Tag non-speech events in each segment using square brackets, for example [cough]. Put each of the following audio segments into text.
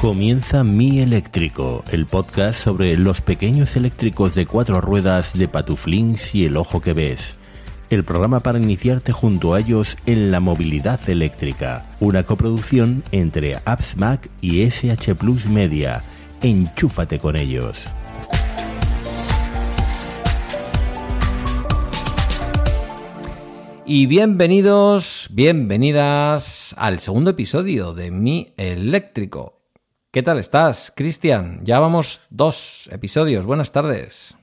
Comienza Mi Eléctrico, el podcast sobre los pequeños eléctricos de cuatro ruedas de Patuflins y el ojo que ves. El programa para iniciarte junto a ellos en la movilidad eléctrica. Una coproducción entre Apps Mac y SH Plus Media. Enchúfate con ellos. Y bienvenidos, bienvenidas al segundo episodio de Mi Eléctrico. ¿Qué tal estás, Cristian? Ya vamos dos episodios. Buenas tardes.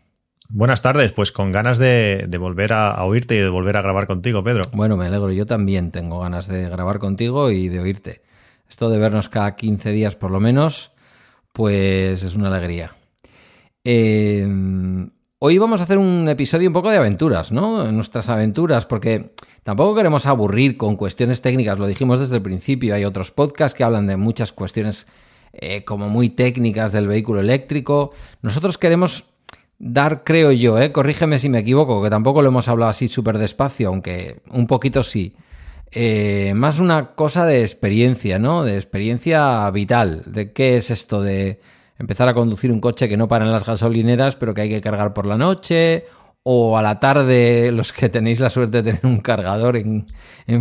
Buenas tardes, pues con ganas de, volver a, oírte y de volver a grabar contigo, Pedro. Bueno, me alegro, yo también tengo ganas de grabar contigo y de oírte. Esto de vernos cada 15 días por lo menos, pues es una alegría. Eh, hoy vamos a hacer un episodio un poco de aventuras, ¿no? Nuestras aventuras, porque tampoco queremos aburrir con cuestiones técnicas, lo dijimos desde el principio, hay otros podcasts que hablan de muchas cuestiones eh, como muy técnicas del vehículo eléctrico. Nosotros queremos dar, creo yo, eh, corrígeme si me equivoco, que tampoco lo hemos hablado así súper despacio, aunque un poquito sí. Eh, más una cosa de experiencia, ¿no? De experiencia vital, de qué es esto de empezar a conducir un coche que no para en las gasolineras, pero que hay que cargar por la noche, o a la tarde los que tenéis la suerte de tener un cargador en,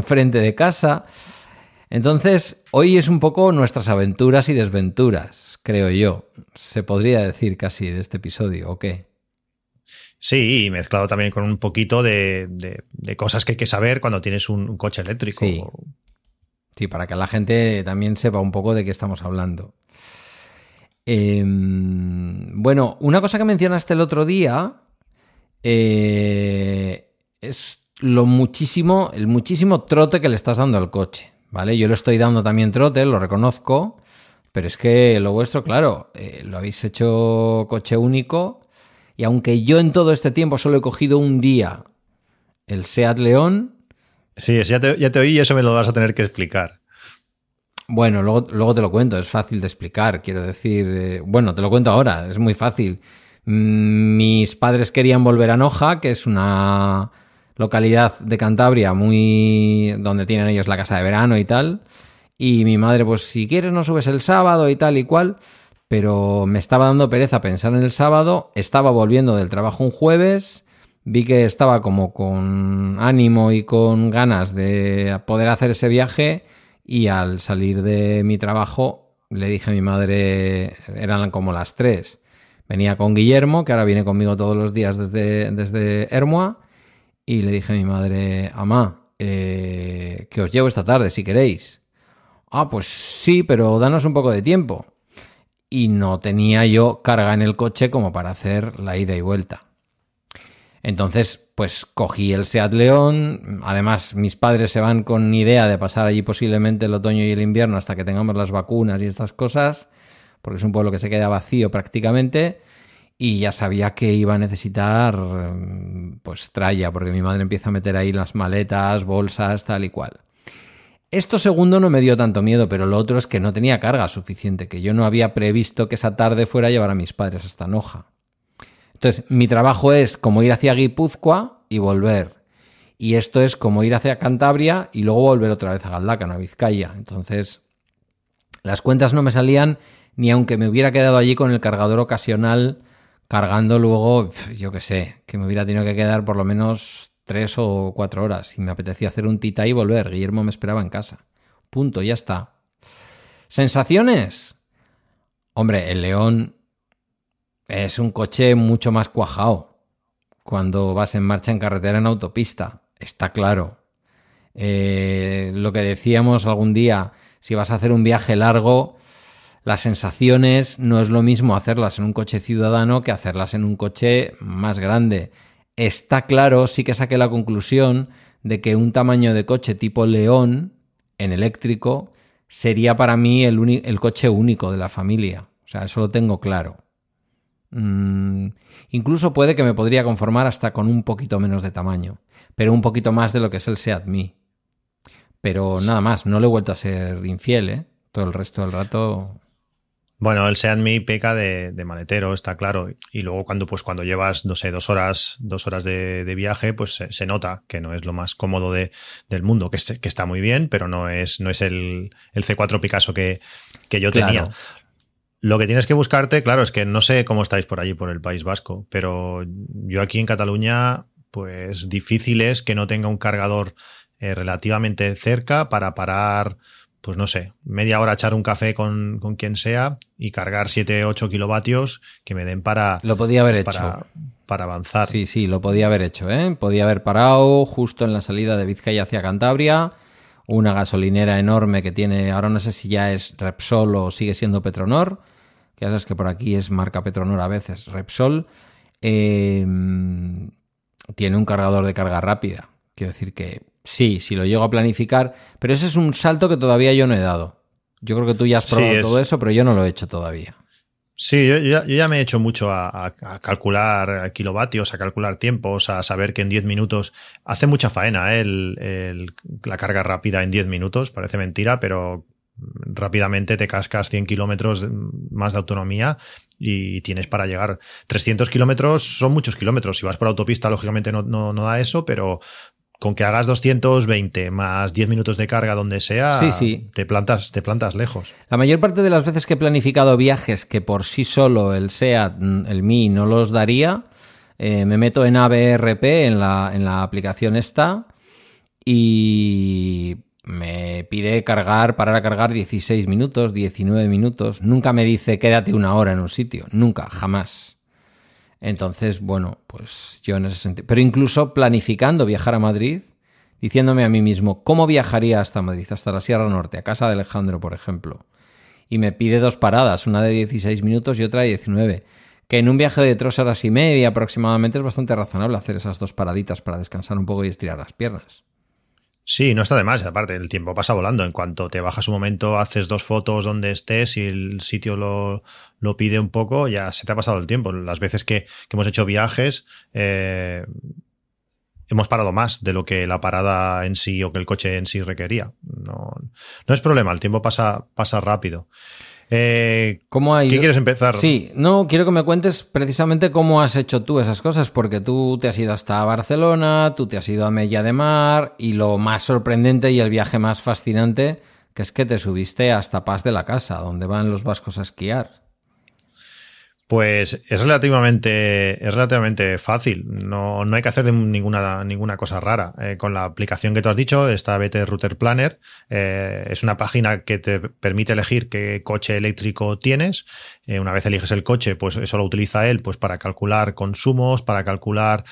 frente de casa. Entonces, hoy es un poco nuestras aventuras y desventuras, creo yo. Se podría decir casi de este episodio, ¿o qué? Sí, y mezclado también con un poquito de, cosas que hay que saber cuando tienes un, coche eléctrico. Sí. sí. para que la gente también sepa un poco de qué estamos hablando. Em, bueno, una cosa que mencionaste el otro día eh, es lo muchísimo, el muchísimo trote que le estás dando al coche. ¿Vale? Yo le estoy dando también trote, lo reconozco, pero es que lo vuestro, claro, eh, lo habéis hecho coche único y aunque yo en todo este tiempo solo he cogido un día el SEAT León... Sí, ya te, ya te oí y eso me lo vas a tener que explicar. Bueno, luego, luego te lo cuento, es fácil de explicar, quiero decir, eh, bueno, te lo cuento ahora, es muy fácil. Mm, mis padres querían volver a Noja, que es una localidad de Cantabria muy donde tienen ellos la casa de verano y tal. Y mi madre, pues si quieres no subes el sábado y tal y cual. Pero me estaba dando pereza pensar en el sábado. Estaba volviendo del trabajo un jueves. Vi que estaba como con ánimo y con ganas de poder hacer ese viaje. Y al salir de mi trabajo le dije a mi madre, eran como las tres. Venía con Guillermo, que ahora viene conmigo todos los días desde, desde Hermoa y le dije a mi madre, Amá, eh, que os llevo esta tarde si queréis. Ah, pues sí, pero danos un poco de tiempo. Y no tenía yo carga en el coche como para hacer la ida y vuelta. Entonces, pues cogí el Seat León. Además, mis padres se van con idea de pasar allí posiblemente el otoño y el invierno hasta que tengamos las vacunas y estas cosas, porque es un pueblo que se queda vacío prácticamente y ya sabía que iba a necesitar pues tralla, porque mi madre empieza a meter ahí las maletas, bolsas, tal y cual. Esto segundo no me dio tanto miedo, pero lo otro es que no tenía carga suficiente, que yo no había previsto que esa tarde fuera a llevar a mis padres hasta Noja. Entonces, mi trabajo es como ir hacia Guipúzcoa y volver. Y esto es como ir hacia Cantabria y luego volver otra vez a Galdácano, a Vizcaya. Entonces, las cuentas no me salían ni aunque me hubiera quedado allí con el cargador ocasional cargando luego, yo qué sé, que me hubiera tenido que quedar por lo menos tres o cuatro horas y me apetecía hacer un tita y volver. Guillermo me esperaba en casa. Punto, ya está. ¿Sensaciones? Hombre, el León es un coche mucho más cuajado cuando vas en marcha en carretera en autopista, está claro. Eh, lo que decíamos algún día, si vas a hacer un viaje largo, las sensaciones no es lo mismo hacerlas en un coche ciudadano que hacerlas en un coche más grande. Está claro, sí que saqué la conclusión de que un tamaño de coche tipo León en eléctrico sería para mí el, coche único de la familia. O sea, eso lo tengo claro. Mm, incluso puede que me podría conformar hasta con un poquito menos de tamaño, pero un poquito más de lo que es el Seat Me. Pero nada más, no le he vuelto a ser infiel, ¿eh? Todo el resto del rato bueno, el Seat Mi peca de, maletero, está claro. Y luego cuando, pues, cuando llevas, no sé, dos horas, dos horas de, viaje, pues se, nota que no es lo más cómodo de, del mundo, que, que, está muy bien, pero no es, no es el, el C4 Picasso que, que yo tenía. Lo que tienes que buscarte, claro, es que no sé cómo estáis por allí, por el País Vasco, pero yo aquí en Cataluña, pues difícil es que no tenga un cargador eh, relativamente cerca para parar, pues no sé, media hora echar un café con, con quien sea y cargar 7, 8 kilovatios que me den para... Lo podía haber para, hecho. Para avanzar. Sí, sí, lo podía haber hecho, ¿eh? Podía haber parado justo en la salida de Vizcaya hacia Cantabria una gasolinera enorme que tiene, ahora no sé si ya es Repsol o sigue siendo Petronor, que ya sabes que por aquí es marca Petronor a veces, Repsol, eh, tiene un cargador de carga rápida. Quiero decir que sí, si lo llego a planificar, pero ese es un salto que todavía yo no he dado. Yo creo que tú ya has probado Sí, es- todo eso, pero yo no lo he hecho todavía. Sí, yo, yo ya, yo ya me he hecho mucho a, a- a calcular kilovatios, a calcular tiempos, a saber que en 10 minutos hace mucha faena ¿eh? el, el- la carga rápida en 10 minutos, parece mentira, pero rápidamente te cascas 100 kilómetros más de autonomía y tienes para llegar. 300 kilómetros son muchos kilómetros. Si vas por autopista, lógicamente no, no, no da eso, pero con que hagas 220 más 10 minutos de carga donde sea, Sí, sí. Te, plantas, te plantas lejos. La mayor parte de las veces que he planificado viajes que por sí solo el SEAT, mm, el Mi, no los daría, eh, me meto en ABRP, en la, en la aplicación esta, y me pide cargar, parar a cargar 16 minutos, 19 minutos. Nunca me dice quédate una hora en un sitio. Nunca, jamás. Entonces, bueno, pues yo en ese sentido. Pero incluso planificando viajar a Madrid, diciéndome a mí mismo cómo viajaría hasta Madrid, hasta la Sierra Norte, a casa de Alejandro, por ejemplo. Y me pide dos paradas, una de 16 minutos y otra de 19. Que en un viaje de tres horas y media aproximadamente es bastante razonable hacer esas dos paraditas para descansar un poco y estirar las piernas. Sí, no está de más. Aparte, el tiempo pasa volando. En cuanto te bajas un momento, haces dos fotos donde estés y el sitio lo, lo pide un poco, ya se te ha pasado el tiempo. Las veces que, que hemos hecho viajes, eh, hemos parado más de lo que la parada en sí o que el coche en sí requería. No, no es problema, el tiempo pasa, pasa rápido. Eh, ¿Cómo ha ¿Qué quieres empezar? Sí, no, quiero que me cuentes precisamente cómo has hecho tú esas cosas, porque tú te has ido hasta Barcelona, tú te has ido a Mella de Mar, y lo más sorprendente y el viaje más fascinante, que es que te subiste hasta Paz de la Casa, donde van los vascos a esquiar. Pues es relativamente, es relativamente fácil. No, no hay que hacer ninguna, ninguna cosa rara. Eh, con la aplicación que tú has dicho, esta BT Router Planner, eh, es una página que te permite elegir qué coche eléctrico tienes. Eh, una vez eliges el coche, pues eso lo utiliza él pues para calcular consumos, para calcular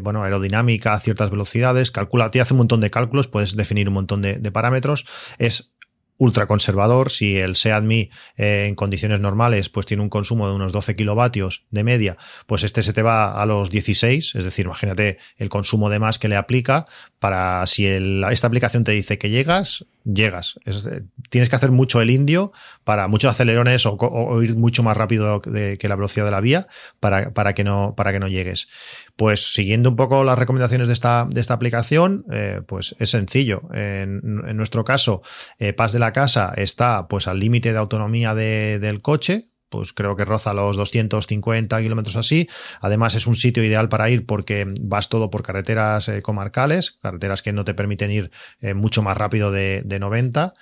bueno, aerodinámica ciertas velocidades. Calcula, te hace un montón de cálculos, puedes definir un montón de parámetros. Es ultra conservador. Si el Seat Mi eh, en condiciones normales pues tiene un consumo de unos 12 kilovatios de media, pues este se te va a los 16, es decir, imagínate el consumo de más que le aplica para si esta aplicación te dice que llegas, llegas. Eh, tienes que hacer mucho el indio para muchos acelerones o, ir mucho más rápido que la velocidad de la vía para, para, que no, para que no llegues. Pues siguiendo un poco las recomendaciones de esta, de esta aplicación, eh, pues es sencillo. En, en nuestro caso, eh, Paz de la Casa está pues al límite de autonomía de- del coche, pues creo que roza los 250 kilómetros así. Además es un sitio ideal para ir porque vas todo por carreteras eh, comarcales, carreteras que no te permiten ir eh, mucho más rápido de, de 90.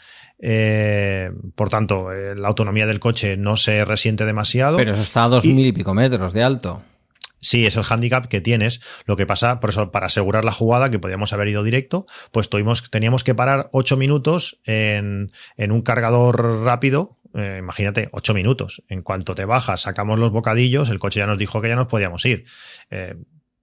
Eh, por tanto, la autonomía del coche no se resiente demasiado. Pero eso está a dos Y- mil y pico metros de alto. Sí, es el handicap que tienes. Lo que pasa, por eso, para asegurar la jugada, que podíamos haber ido directo, pues tuvimos, teníamos que parar ocho minutos en, en un cargador rápido. Eh, imagínate, ocho minutos. En cuanto te bajas, sacamos los bocadillos, el coche ya nos dijo que ya nos podíamos ir. Eh,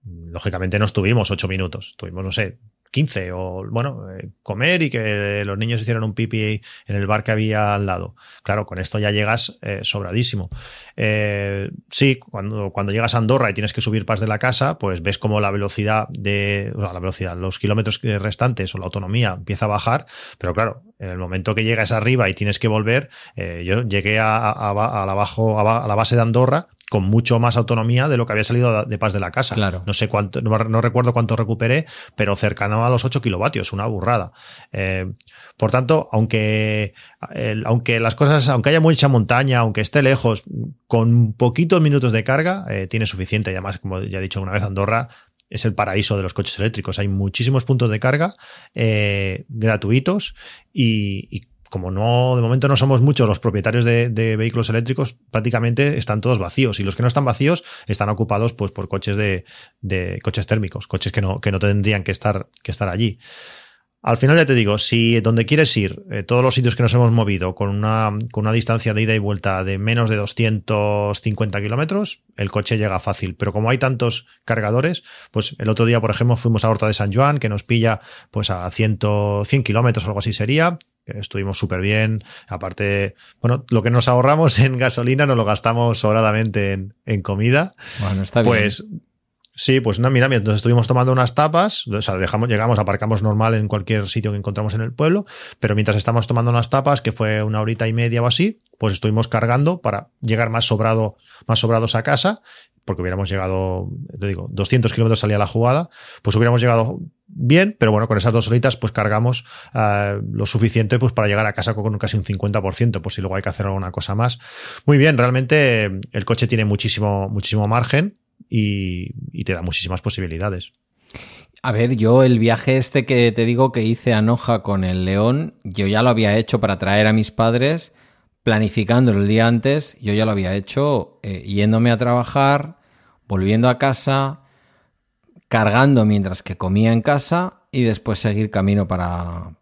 lógicamente no estuvimos ocho minutos, tuvimos, no sé, 15 o, bueno, eh, comer y que los niños hicieran un pipi en el bar que había al lado. Claro, con esto ya llegas eh, sobradísimo. Eh, sí, cuando, cuando llegas a Andorra y tienes que subir pas de la casa, pues ves como la velocidad de, la velocidad, los kilómetros restantes o la autonomía empieza a bajar, pero claro, en el momento que llegas arriba y tienes que volver, eh, yo llegué a, a, a, la a la base de Andorra con mucho más autonomía de lo que había salido de Paz de la Casa. Claro. No sé cuánto, no, no recuerdo cuánto recuperé, pero cercano a los 8 kilovatios, una burrada. Eh, por tanto, aunque, el, aunque las cosas, aunque haya mucha montaña, aunque esté lejos, con poquitos minutos de carga, eh, tiene suficiente. Y además, como ya he dicho una vez, Andorra es el paraíso de los coches eléctricos. Hay muchísimos puntos de carga eh, gratuitos y, y como no, de momento no somos muchos los propietarios de, vehículos eléctricos, prácticamente están todos vacíos. Y los que no están vacíos están ocupados pues, por coches de, coches térmicos, coches que no, que no tendrían que estar, que estar allí. Al final ya te digo, si donde quieres ir, eh, todos los sitios que nos hemos movido con una, con una distancia de ida y vuelta de menos de 250 kilómetros, el coche llega fácil. Pero como hay tantos cargadores, pues el otro día, por ejemplo, fuimos a Horta de San Juan, que nos pilla pues a 100, 100 kilómetros o algo así sería. Estuvimos súper bien. Aparte, bueno, lo que nos ahorramos [laughs] en gasolina nos lo gastamos sobradamente en, en comida. Bueno, está bien. Sí, pues no, mira, entonces estuvimos tomando unas tapas, o sea, dejamos, llegamos, aparcamos normal en cualquier sitio que encontramos en el pueblo, pero mientras estamos tomando unas tapas, que fue una horita y media o así, pues estuvimos cargando para llegar más sobrado, más sobrados a casa, porque hubiéramos llegado, te digo, 200 kilómetros salía la jugada, pues hubiéramos llegado bien, pero bueno, con esas dos horitas pues cargamos uh, lo suficiente pues para llegar a casa con casi un 50%, por si luego hay que hacer alguna cosa más. Muy bien, realmente el coche tiene muchísimo, muchísimo margen y, te da muchísimas posibilidades. A ver, yo el viaje este que te digo que hice a Noja con el León, yo ya lo había hecho para traer a mis padres, planificándolo el día antes, yo ya lo había hecho eh, yéndome a trabajar, volviendo a casa, cargando mientras que comía en casa y después seguir camino para,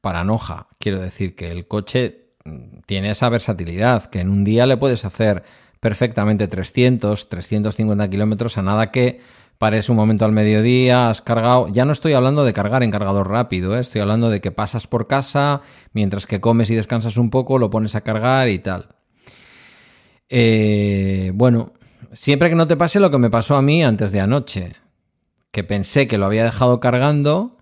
para Noja. Quiero decir que el coche mm, tiene esa versatilidad, que en un día le puedes hacer perfectamente 300, 350 kilómetros a nada que pares un momento al mediodía, has cargado. Ya no estoy hablando de cargar en cargador rápido, ¿eh? estoy hablando de que pasas por casa, mientras que comes y descansas un poco, lo pones a cargar y tal. Eh, bueno, siempre que no te pase lo que me pasó a mí antes de anoche, que pensé que lo había dejado cargando.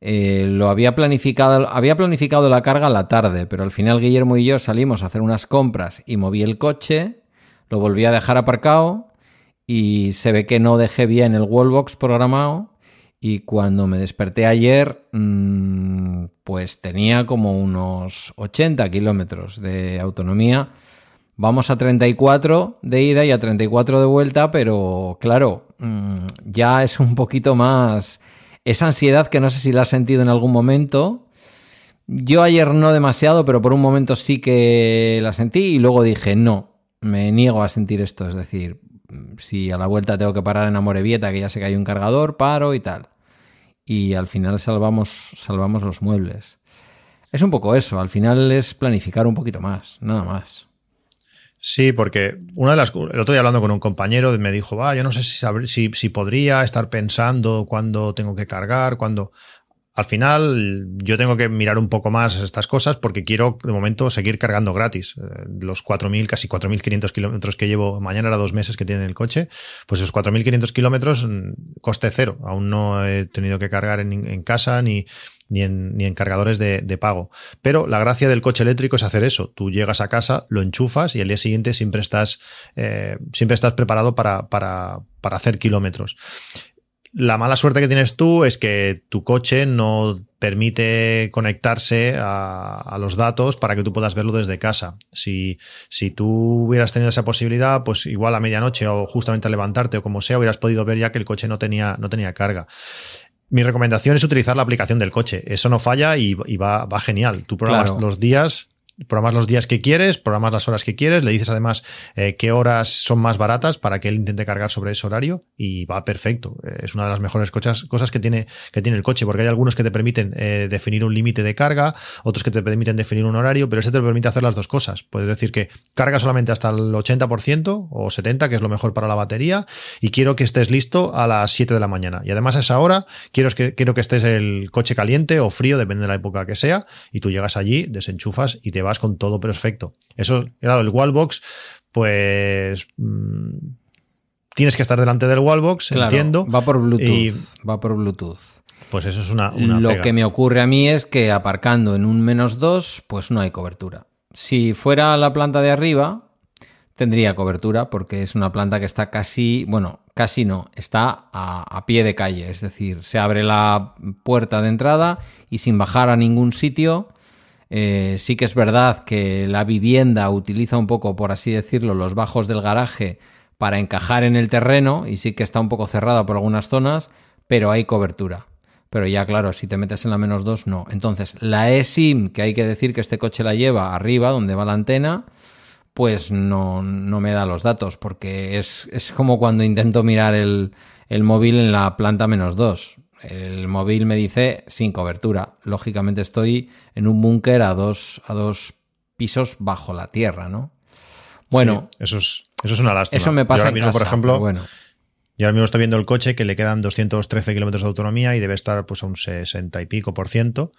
Eh, lo había planificado, había planificado la carga a la tarde, pero al final Guillermo y yo salimos a hacer unas compras y moví el coche lo volví a dejar aparcado y se ve que no dejé bien el wallbox programado y cuando me desperté ayer mm, pues tenía como unos 80 kilómetros de autonomía. Vamos a 34 de ida y a 34 de vuelta, pero claro, mm, ya es un poquito más esa ansiedad que no sé si la has sentido en algún momento. Yo ayer no demasiado, pero por un momento sí que la sentí y luego dije, no, me niego a sentir esto. Es decir, si a la vuelta tengo que parar en Amorebieta, que ya sé que hay un cargador, paro y tal. Y al final salvamos, salvamos los muebles. Es un poco eso, al final es planificar un poquito más, nada más. Sí, porque una de las. El otro día hablando con un compañero me dijo, va, yo no sé si, si, si podría estar pensando cuándo tengo que cargar, cuándo. Al final, yo tengo que mirar un poco más estas cosas porque quiero, de momento, seguir cargando gratis. Eh, los 4.000, casi 4.500 kilómetros que llevo, mañana era dos meses que tiene el coche, pues esos 4.500 kilómetros, mm, coste cero. Aún no he tenido que cargar en, casa ni, ni en, ni en cargadores de, pago. Pero la gracia del coche eléctrico es hacer eso. Tú llegas a casa, lo enchufas y al día siguiente siempre estás, eh, siempre estás preparado para, para, para hacer kilómetros. La mala suerte que tienes tú es que tu coche no permite conectarse a, los datos para que tú puedas verlo desde casa. Si, si tú hubieras tenido esa posibilidad, pues igual a medianoche o justamente al levantarte o como sea, hubieras podido ver ya que el coche no tenía, no tenía carga. Mi recomendación es utilizar la aplicación del coche. Eso no falla y, va, va, genial. Tú programas los días programas los días que quieres, programas las horas que quieres, le dices además eh, qué horas son más baratas para que él intente cargar sobre ese horario y va perfecto. Eh, es una de las mejores cosas, que, tiene, que tiene el coche, porque hay algunos que te permiten eh, definir un límite de carga, otros que te permiten definir un horario, pero ese te permite hacer las dos cosas. Puedes decir que carga solamente hasta el 80% o 70%, que es lo mejor para la batería, y quiero que estés listo a las 7 de la mañana. Y además a esa hora quiero que, quiero que estés el coche caliente o frío, depende de la época que sea, y tú llegas allí, desenchufas y te vas con todo perfecto. Eso, claro, el wallbox, pues mm, tienes que estar delante del wallbox, entiendo. Va por Bluetooth. va por Bluetooth. Pues eso es una. Lo que me ocurre a mí es que aparcando en un menos 2, pues no hay cobertura. Si fuera la planta de arriba, tendría cobertura porque es una planta que está casi, bueno, casi no, está a, a, pie de calle, es decir, se abre la puerta de entrada y sin bajar a ningún sitio eh, sí que es verdad que la vivienda utiliza un poco, por así decirlo, los bajos del garaje para encajar en el terreno y sí que está un poco cerrada por algunas zonas, pero hay cobertura. Pero ya claro, si te metes en la menos 2, no. Entonces, la eSIM, que hay que decir que este coche la lleva arriba, donde va la antena, pues no, no me da los datos, porque es, es como cuando intento mirar el, el móvil en la planta menos 2. El móvil me dice sin cobertura. Lógicamente estoy en un búnker a dos, a dos pisos bajo la tierra, ¿no? Bueno. eso, es, eso es una lástima. Eso me pasa mismo, por ejemplo, bueno. Yo ahora mismo estoy viendo el coche que le quedan 213 kilómetros de autonomía y debe estar pues a un 60 y pico por ciento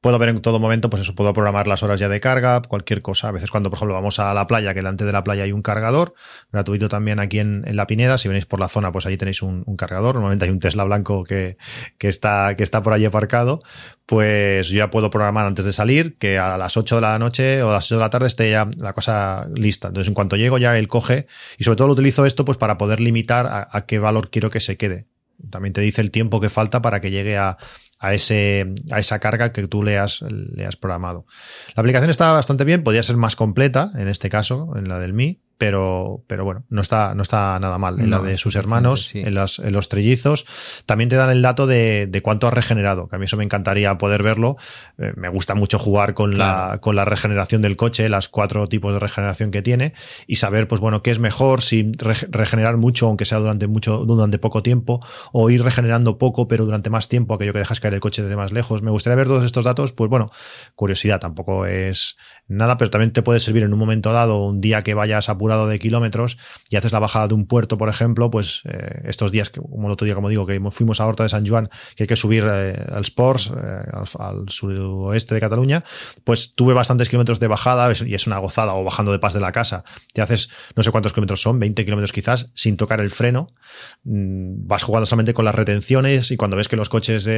puedo ver en todo momento, pues eso, puedo programar las horas ya de carga, cualquier cosa. A veces cuando, por ejemplo, vamos a la playa, que delante de la playa hay un cargador, gratuito también aquí en, La Pineda, si venís por la zona, pues allí tenéis un, cargador. Normalmente hay un Tesla blanco que, que, está, que está por allí aparcado. Pues yo ya puedo programar antes de salir, que a las 8 de la noche o a las 8 de la tarde esté ya la cosa lista. Entonces, en cuanto llego ya él coge, y sobre todo lo utilizo esto pues para poder limitar a qué valor quiero que se quede. También te dice el tiempo que falta para que llegue a, a, ese, a esa carga que tú le has, le has programado. La aplicación está bastante bien, podría ser más completa en este caso, en la del Mi, pero, pero bueno, no está, no está nada mal. En la de sus hermanos, en, los, en los trillizos, también te dan el dato de, de, cuánto has regenerado, que a mí eso me encantaría poder verlo. Eh, me gusta mucho jugar con, la, con la regeneración del coche, las cuatro tipos de regeneración que tiene, y saber, pues bueno, qué es mejor, si regenerar mucho, aunque sea durante mucho, durante poco tiempo, o ir regenerando poco, pero durante más tiempo, aquello que dejas caer el coche desde más lejos. Me gustaría ver todos estos datos, pues bueno, curiosidad, tampoco es nada, pero también te puede servir en un momento dado, un día que vayas a de kilómetros y haces la bajada de un puerto, por ejemplo, pues eh, estos días, como el otro día, como digo, que fuimos a Horta de San Juan, que hay que subir eh, al Sports, eh, al, suroeste de Cataluña, pues tuve bastantes kilómetros de bajada y es una gozada, o bajando de Paz de la Casa. Te haces no sé cuántos kilómetros son, 20 kilómetros quizás, sin tocar el freno. Mm, vas jugando solamente con las retenciones y cuando ves que los coches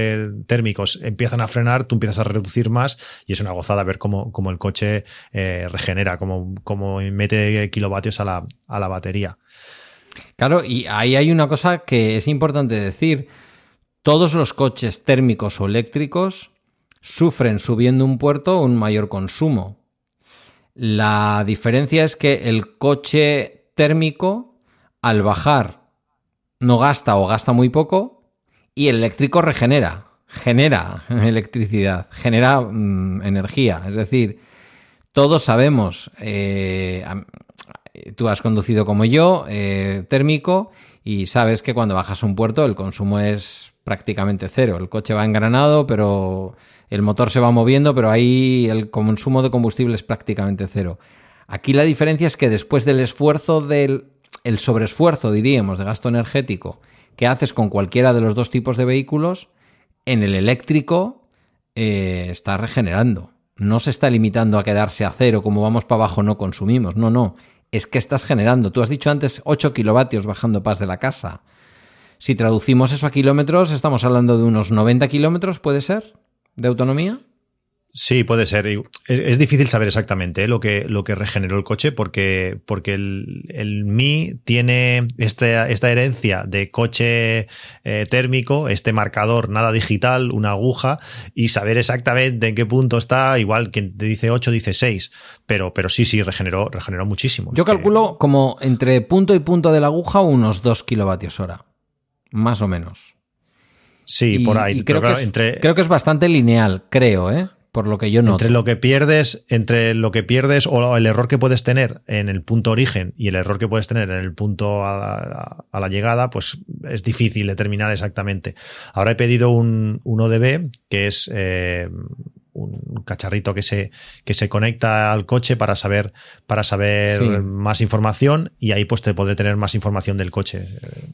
térmicos empiezan a frenar, tú empiezas a reducir más y es una gozada ver cómo, cómo el coche regenera, cómo, cómo mete kilovatios a la, batería. Claro, y ahí hay una cosa que es importante decir. Todos los coches térmicos o eléctricos sufren subiendo un puerto un mayor consumo. La diferencia es que el coche térmico, al bajar, no gasta o gasta muy poco y el eléctrico regenera, genera [laughs] electricidad, genera mm, energía. Es decir, todos sabemos, eh, tú has conducido como yo, eh, térmico, y sabes que cuando bajas un puerto el consumo es prácticamente cero. El coche va engranado, pero el motor se va moviendo, pero ahí el consumo de combustible es prácticamente cero. Aquí la diferencia es que después del esfuerzo del el sobreesfuerzo, diríamos, de gasto energético que haces con cualquiera de los dos tipos de vehículos, en el eléctrico eh, está regenerando. No se está limitando a quedarse a cero, como vamos para abajo no consumimos. No, no es que estás generando. Tú has dicho antes 8 kilovatios bajando paz de la casa. Si traducimos eso a kilómetros, estamos hablando de unos 90 kilómetros, ¿puede ser? ¿De autonomía? Sí, puede ser. Es, difícil saber exactamente ¿eh? lo, que, lo que regeneró el coche porque, porque el, el Mi tiene esta, esta herencia de coche eh, térmico, este marcador nada digital, una aguja, y saber exactamente en qué punto está, igual quien te dice 8 dice 6, pero, pero sí, sí, regeneró, regeneró muchísimo. Yo calculo como entre punto y punto de la aguja unos 2 kilovatios hora, más o menos. Sí, por ahí. creo, que es, creo que es bastante lineal, creo, ¿eh? Por lo que yo noto. Entre lo que pierdes, entre lo que pierdes o el error que puedes tener en el punto origen y el error que puedes tener en el punto a la, llegada, pues es difícil determinar exactamente. Ahora he pedido un, un ODB, que es eh, un cacharrito que se, que se conecta al coche para saber, para saber más información y ahí pues te podré tener más información del coche.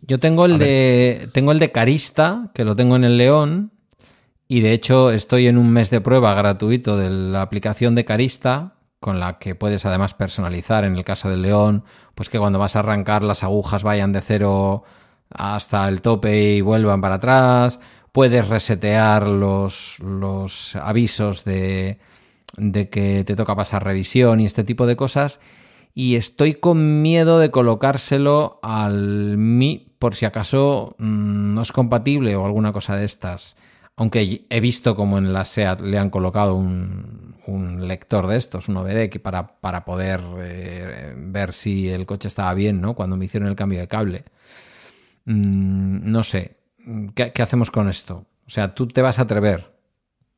Yo tengo el de, tengo el de Carista, que lo tengo en el León, y de hecho estoy en un mes de prueba gratuito de la aplicación de Carista, con la que puedes además personalizar en el caso del león, pues que cuando vas a arrancar las agujas vayan de cero hasta el tope y vuelvan para atrás. Puedes resetear los, los avisos de, de que te toca pasar revisión y este tipo de cosas. Y estoy con miedo de colocárselo al Mi por si acaso mm, no es compatible o alguna cosa de estas. Aunque he visto como en la SEAT le han colocado un, lector de estos, un OBD, para, para poder eh, ver si el coche estaba bien, ¿no? Cuando me hicieron el cambio de cable. Mm, no sé. ¿Qué, hacemos con esto? O sea, tú te vas a atrever.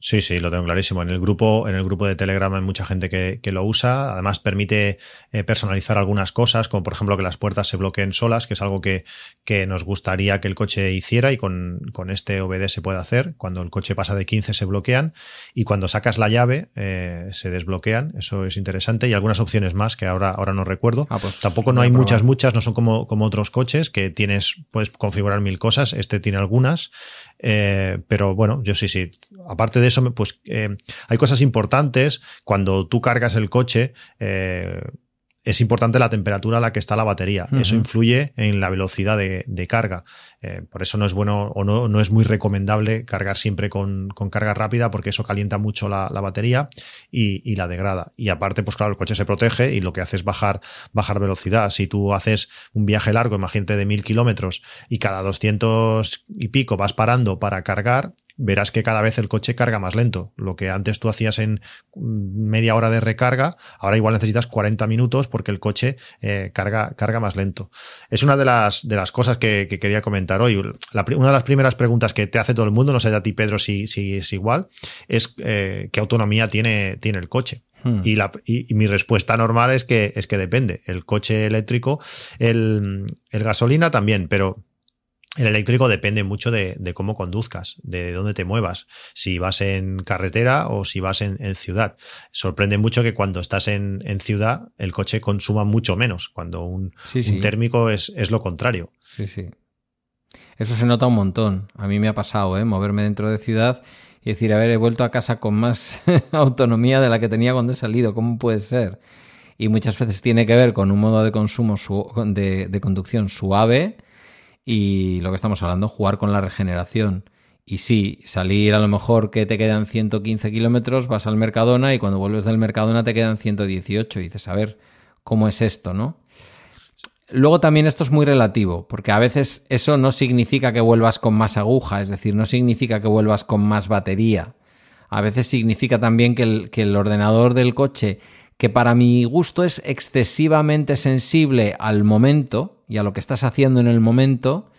Sí, sí, lo tengo clarísimo. En el grupo, en el grupo de Telegram hay mucha gente que, lo usa. Además, permite eh, personalizar algunas cosas, como por ejemplo que las puertas se bloqueen solas, que es algo que, que nos gustaría que el coche hiciera y con, con, este OBD se puede hacer. Cuando el coche pasa de 15 se bloquean y cuando sacas la llave eh, se desbloquean. Eso es interesante. Y algunas opciones más que ahora, ahora no recuerdo. Ah, pues Tampoco no hay muchas, muchas, no son como, como otros coches que tienes, puedes configurar mil cosas. Este tiene algunas. Eh, pero bueno, yo sí, sí. Aparte de eso, pues eh, hay cosas importantes cuando tú cargas el coche. Eh, es importante la temperatura a la que está la batería. Eso influye en la velocidad de, carga. Eh, por eso no es bueno o no, no es muy recomendable cargar siempre con, carga rápida porque eso calienta mucho la, batería y, la degrada. Y aparte, pues claro, el coche se protege y lo que hace es bajar, bajar velocidad. Si tú haces un viaje largo, imagínate de mil kilómetros y cada 200 y pico vas parando para cargar, verás que cada vez el coche carga más lento. Lo que antes tú hacías en media hora de recarga, ahora igual necesitas 40 minutos porque el coche eh, carga, carga más lento. Es una de las, de las cosas que, quería comentar hoy. una de las primeras preguntas que te hace todo el mundo, no sé a ti Pedro si, si es igual, es eh, qué autonomía tiene, tiene el coche. Hmm. Y, la, y, mi respuesta normal es que, es que depende. El coche eléctrico, el, el gasolina también, pero el eléctrico depende mucho de, cómo conduzcas, de dónde te muevas, si vas en carretera o si vas en, ciudad. Sorprende mucho que cuando estás en, ciudad el coche consuma mucho menos, cuando un, térmico es, es, lo contrario. Sí, sí. Eso se nota un montón. A mí me ha pasado, ¿eh? Moverme dentro de ciudad y decir, a ver, he vuelto a casa con más [laughs] autonomía de la que tenía cuando he salido. ¿Cómo puede ser? Y muchas veces tiene que ver con un modo de consumo de, de conducción suave y lo que estamos hablando, jugar con la regeneración. Y sí, salir a lo mejor que te quedan 115 kilómetros, vas al Mercadona y cuando vuelves del Mercadona te quedan 118 y dices, a ver, ¿cómo es esto, no? Luego también esto es muy relativo, porque a veces eso no significa que vuelvas con más aguja, es decir, no significa que vuelvas con más batería. A veces significa también que el, que el ordenador del coche, que para mi gusto es excesivamente sensible al momento, y a lo que estás haciendo en el momento,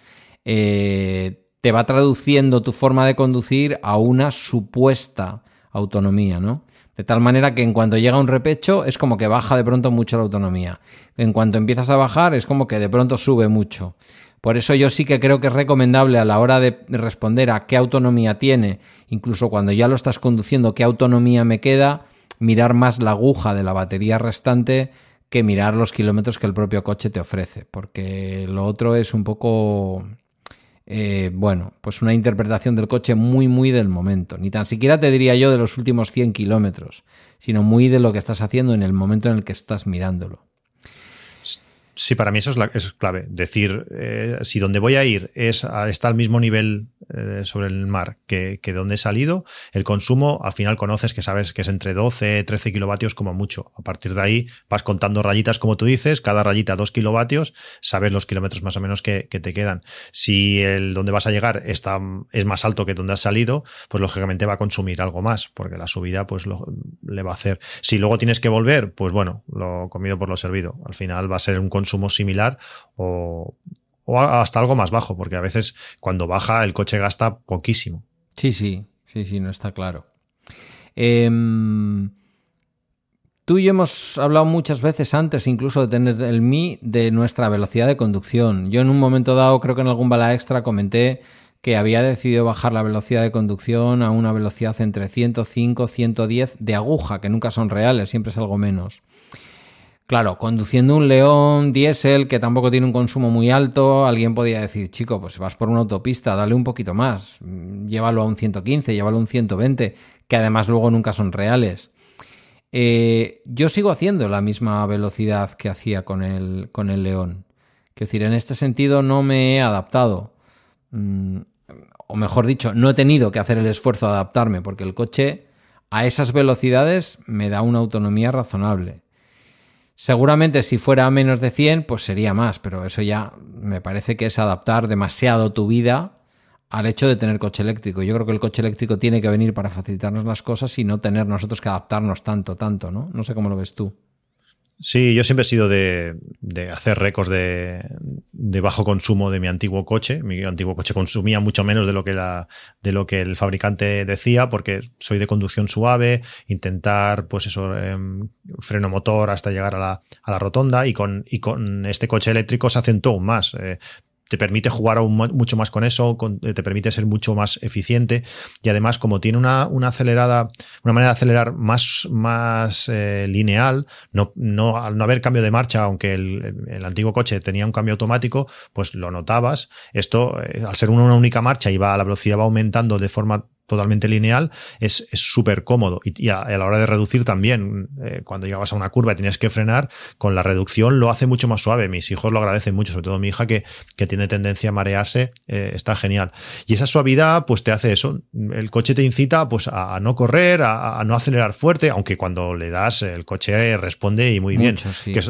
eh, te va traduciendo tu forma de conducir a una supuesta autonomía, ¿no? De tal manera que en cuanto llega un repecho es como que baja de pronto mucho la autonomía. En cuanto empiezas a bajar es como que de pronto sube mucho. Por eso yo sí que creo que es recomendable a la hora de responder a qué autonomía tiene, incluso cuando ya lo estás conduciendo, qué autonomía me queda, mirar más la aguja de la batería restante que mirar los kilómetros que el propio coche te ofrece, porque lo otro es un poco, eh, bueno, pues una interpretación del coche muy, muy del momento. Ni tan siquiera te diría yo de los últimos 100 kilómetros, sino muy de lo que estás haciendo en el momento en el que estás mirándolo. Sí, para mí eso es, la, es clave. Decir, eh, si donde voy a ir es está al mismo nivel eh, sobre el mar que, que donde he salido, el consumo al final conoces que sabes que es entre 12, 13 kilovatios como mucho. A partir de ahí vas contando rayitas como tú dices, cada rayita 2 kilovatios, sabes los kilómetros más o menos que, que, te quedan. Si el donde vas a llegar está, es más alto que donde has salido, pues lógicamente va a consumir algo más, porque la subida pues lo, le va a hacer. Si luego tienes que volver, pues bueno, lo comido por lo servido. Al final va a ser un consumo similar o o hasta algo más bajo, porque a veces cuando baja el coche gasta poquísimo. Sí, sí, sí, sí, no está claro. Em, tú y yo hemos hablado muchas veces antes, incluso de tener el Mi, de nuestra velocidad de conducción. Yo en un momento dado, creo que en algún bala extra, comenté que había decidido bajar la velocidad de conducción a una velocidad entre 105 110 de aguja, que nunca son reales, siempre es algo menos. Claro, conduciendo un León diésel que tampoco tiene un consumo muy alto, alguien podría decir, chico, pues vas por una autopista, dale un poquito más, llévalo a un 115, llévalo a un 120, que además luego nunca son reales. Eh, yo sigo haciendo la misma velocidad que hacía con el, con el León. Quiero decir, en este sentido no me he adaptado. Mm, o mejor dicho, no he tenido que hacer el esfuerzo de adaptarme, porque el coche a esas velocidades me da una autonomía razonable. Seguramente si fuera menos de 100, pues sería más, pero eso ya me parece que es adaptar demasiado tu vida al hecho de tener coche eléctrico. Yo creo que el coche eléctrico tiene que venir para facilitarnos las cosas y no tener nosotros que adaptarnos tanto, tanto, ¿no? No sé cómo lo ves tú. Sí, yo siempre he sido de, hacer récords de, bajo consumo de mi antiguo coche. Mi antiguo coche consumía mucho menos de lo que la, de lo que el fabricante decía, porque soy de conducción suave, intentar, pues eso, em, freno motor hasta llegar a la, a la rotonda, y con, y con este coche eléctrico se acentúa aún más. Eh, te permite jugar aún mucho más con eso, eh, te permite ser mucho más eficiente y además como tiene una, una acelerada, una manera de acelerar más, más eh, lineal, no, no, al no haber cambio de marcha, aunque el, el, antiguo coche tenía un cambio automático, pues lo notabas. Esto, eh, al ser una única marcha y va, la velocidad va aumentando de forma totalmente lineal, es súper cómodo. Y, a, la hora de reducir también, eh, cuando llegabas a una curva y tienes que frenar, con la reducción lo hace mucho más suave. Mis hijos lo agradecen mucho, sobre todo mi hija que, que tiene tendencia a marearse, eh, está genial. Y esa suavidad, pues te hace eso. El coche te incita pues, a, no correr, a, no acelerar fuerte, aunque cuando le das, el coche responde y muy bien. Que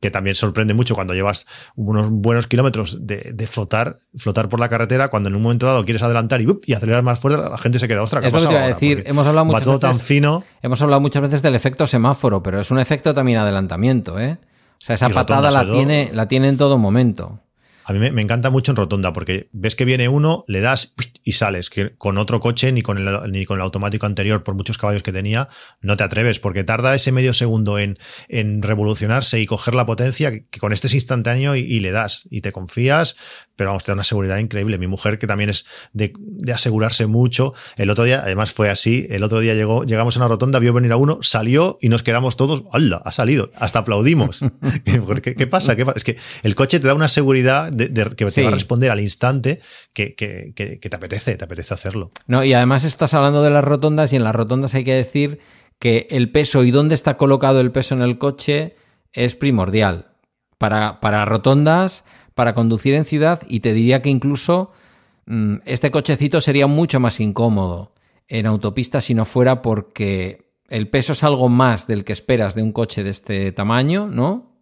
que también sorprende mucho cuando llevas unos buenos kilómetros de, de, flotar, flotar por la carretera, cuando en un momento dado quieres adelantar y, y acelerar más fuerte, la gente se queda, ostra, es lo que iba a decir, hemos hablado muchas veces, tan fino. Hemos hablado muchas veces del efecto semáforo, pero es un efecto también adelantamiento, ¿eh? O sea, esa patada la tiene, la tiene en todo momento. A mí me, encanta mucho en rotonda porque ves que viene uno, le das y sales, que con otro coche ni con, el, ni con el automático anterior, por muchos caballos que tenía, no te atreves porque tarda ese medio segundo en, en revolucionarse y coger la potencia que con este es instantáneo y, le das y te confías, pero vamos, te da una seguridad increíble. Mi mujer, que también es de, de, asegurarse mucho, el otro día, además fue así, el otro día llegó, llegamos a una rotonda, vio venir a uno, salió y nos quedamos todos, ¡hala! Ha salido, hasta aplaudimos. [laughs] ¿Qué, ¿Qué, pasa? ¿Qué pasa? Es que el coche te da una seguridad que te va a responder al instante que, te apetece, te apetece hacerlo. No, y además estás hablando de las rotondas y en las rotondas hay que decir que el peso y dónde está colocado el peso en el coche es primordial. Para, para rotondas, para conducir en ciudad y te diría que incluso mm, este cochecito sería mucho más incómodo en autopista si no fuera porque el peso es algo más del que esperas de un coche de este tamaño, ¿no?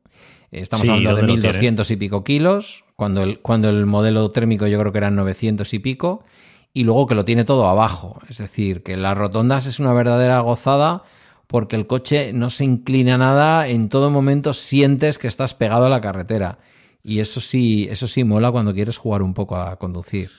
Estamos hablando de 1200 y pico kilos, cuando el, cuando el modelo térmico yo creo que eran 900 y pico, y luego que lo tiene todo abajo. Es decir, que las rotondas es una verdadera gozada porque el coche no se inclina nada, en todo momento sientes que estás pegado a la carretera. Y eso sí, eso sí mola cuando quieres jugar un poco a conducir.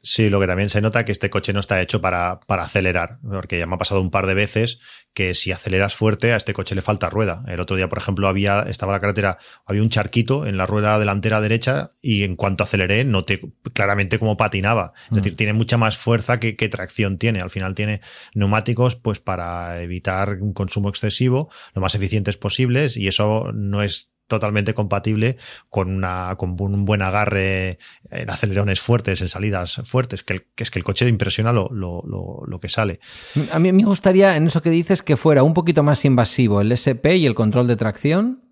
Sí, lo que también se nota que este coche no está hecho para, para, acelerar, porque ya me ha pasado un par de veces que si aceleras fuerte a este coche le falta rueda. El otro día, por ejemplo, había estaba la carretera, había un charquito en la rueda delantera derecha y en cuanto aceleré noté claramente cómo patinaba. Es decir, mm. tiene mucha más fuerza que, que, tracción tiene. Al final tiene neumáticos pues para evitar un consumo excesivo, lo más eficientes posibles y eso no es totalmente compatible con, una, con un buen agarre en acelerones fuertes, en salidas fuertes, que, es que el coche impresiona lo, lo, lo, que sale. A mí me gustaría, en eso que dices, que fuera un poquito más invasivo el SP y el control de tracción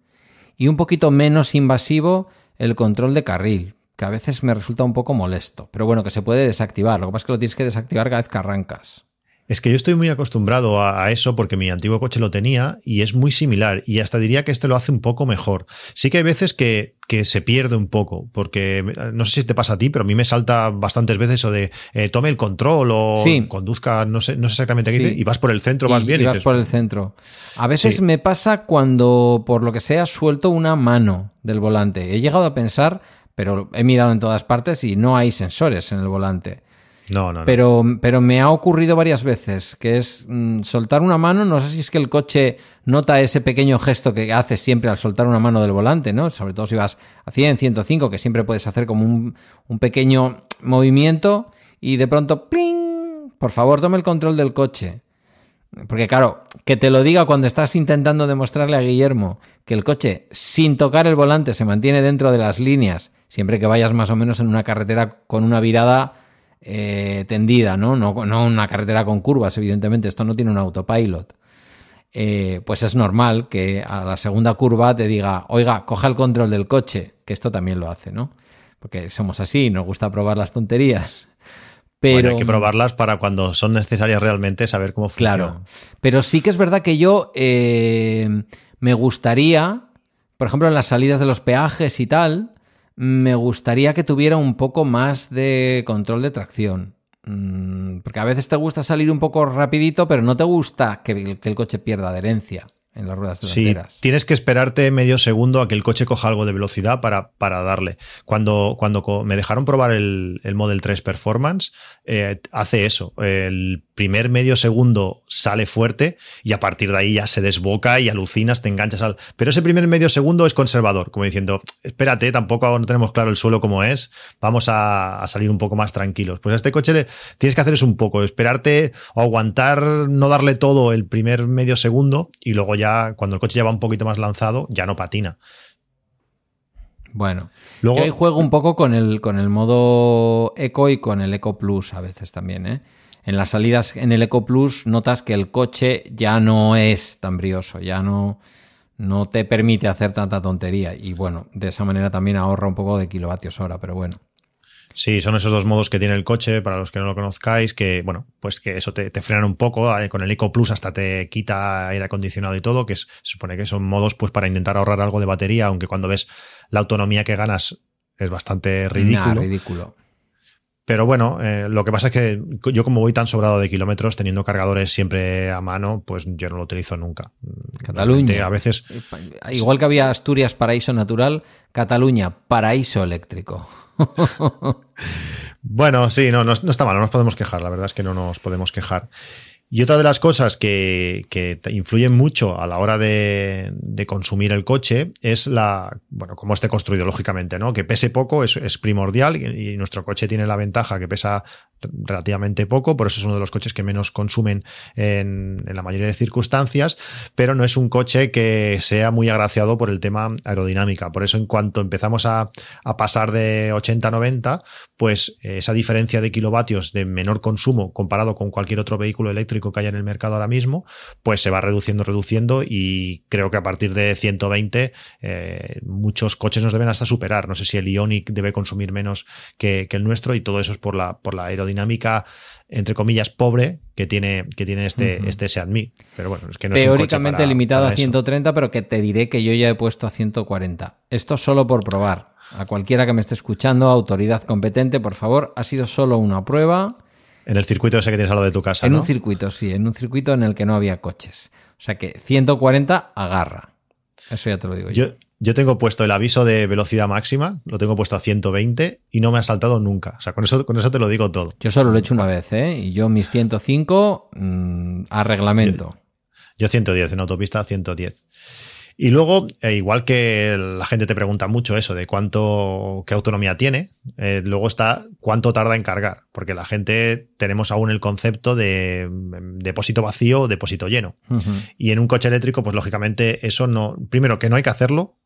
y un poquito menos invasivo el control de carril, que a veces me resulta un poco molesto, pero bueno, que se puede desactivar, lo que pasa es que lo tienes que desactivar cada vez que arrancas. Es que yo estoy muy acostumbrado a, eso porque mi antiguo coche lo tenía y es muy similar y hasta diría que este lo hace un poco mejor. Sí que hay veces que, que se pierde un poco porque no sé si te pasa a ti, pero a mí me salta bastantes veces eso de eh, tome el control o conduzca, no sé, no sé exactamente qué dice, y vas por el centro más bien. Y, vas por el centro. A veces me pasa cuando, por lo que sea, suelto una mano del volante. He llegado a pensar, pero he mirado en todas partes y no hay sensores en el volante. No, no, Pero, pero me ha ocurrido varias veces, que es mm, soltar una mano, no sé si es que el coche nota ese pequeño gesto que hace siempre al soltar una mano del volante, ¿no? Sobre todo si vas a 100, 105, que siempre puedes hacer como un, un pequeño movimiento y de pronto, ¡pling! Por favor, tome el control del coche. Porque claro, que te lo diga cuando estás intentando demostrarle a Guillermo que el coche sin tocar el volante se mantiene dentro de las líneas, siempre que vayas más o menos en una carretera con una virada eh, tendida, ¿no? ¿no? una carretera con curvas, evidentemente, esto no tiene un autopilot. Eh, pues es normal que a la segunda curva te diga, oiga, coja el control del coche, que esto también lo hace, ¿no? Porque somos así, nos gusta probar las tonterías. Pero, hay que probarlas para cuando son necesarias realmente saber cómo funciona. Claro. Pero sí que es verdad que yo eh, me gustaría, por ejemplo, en las salidas de los peajes y tal, me gustaría que tuviera un poco más de control de tracción. Mm, porque a veces te gusta salir un poco rapidito, pero no te gusta que el, coche pierda adherencia. en las ruedas delanteras. Sí, tienes que esperarte medio segundo a que el coche coja algo de velocidad para, para darle. Cuando, cuando me dejaron probar el, el Model 3 Performance, eh, hace eso. El primer medio segundo sale fuerte y a partir de ahí ya se desboca y alucinas, te enganchas al... Pero ese primer medio segundo es conservador, como diciendo, espérate, tampoco no tenemos claro el suelo como es, vamos a, a salir un poco más tranquilos. Pues a este coche le, tienes que hacer eso un poco, esperarte o aguantar, no darle todo el primer medio segundo y luego ya cuando el coche ya va un poquito más lanzado, ya no patina. Bueno, luego ahí juego un poco con el, con el modo Eco y con el Eco Plus a veces también, ¿eh? En las salidas en el Eco Plus notas que el coche ya no es tan brioso, ya no, no te permite hacer tanta tontería. Y bueno, de esa manera también ahorra un poco de kilovatios hora, pero bueno. Sí, son esos dos modos que tiene el coche, para los que no lo conozcáis, que, bueno, pues que eso te, te frenan un poco. Eh, con el Eco Plus hasta te quita aire acondicionado y todo, que se supone que son modos pues para intentar ahorrar algo de batería, aunque cuando ves la autonomía que ganas es bastante ridículo. ridículo. Pero bueno, eh, lo que pasa es que yo como voy tan sobrado de kilómetros, teniendo cargadores siempre a mano, pues yo no lo utilizo nunca. Cataluña. A veces... Igual que había Asturias paraíso natural, Cataluña paraíso eléctrico. [laughs] bueno, sí, no, no, está mal, no nos podemos quejar, la verdad es que no nos podemos quejar. Y otra de las cosas que, que influyen mucho a la hora de, de, consumir el coche es la, bueno, cómo esté construido, lógicamente, ¿no? Que pese poco es, primordial y, nuestro coche tiene la ventaja que pesa relativamente poco, por eso es uno de los coches que menos consumen en, la mayoría de circunstancias, pero no es un coche que sea muy agraciado por el tema aerodinámica. Por eso en cuanto empezamos a, pasar de 80 a 90, pues esa diferencia de kilovatios de menor consumo comparado con cualquier otro vehículo eléctrico que haya en el mercado ahora mismo, pues se va reduciendo, reduciendo y creo que a partir de 120 eh, muchos coches nos deben hasta superar. No sé si el Ionic debe consumir menos que, que el nuestro y todo eso es por la, por la aerodinámica dinámica entre comillas, pobre que tiene, que tiene este, uh -huh. este Seat Pero bueno, es que no Teóricamente es para, limitado para a 130, pero que te diré que yo ya he puesto a 140. Esto solo por probar. A cualquiera que me esté escuchando, autoridad competente, por favor, ha sido solo una prueba. En el circuito ese que tienes a lo de tu casa. En ¿no? un circuito, sí, en un circuito en el que no había coches. O sea que 140 agarra. Eso ya te lo digo yo. yo. Yo tengo puesto el aviso de velocidad máxima, lo tengo puesto a 120 y no me ha saltado nunca. O sea, con eso, con eso te lo digo todo. Yo solo lo he hecho una vez, ¿eh? Y yo mis 105 mmm, a reglamento. Yo, yo, 110, en autopista 110. Y luego, eh, igual que la gente te pregunta mucho eso de cuánto, qué autonomía tiene, eh, luego está cuánto tarda en cargar, porque la gente tenemos aún el concepto de depósito vacío o depósito lleno. Uh -huh. Y en un coche eléctrico, pues lógicamente eso no, primero que no hay que hacerlo,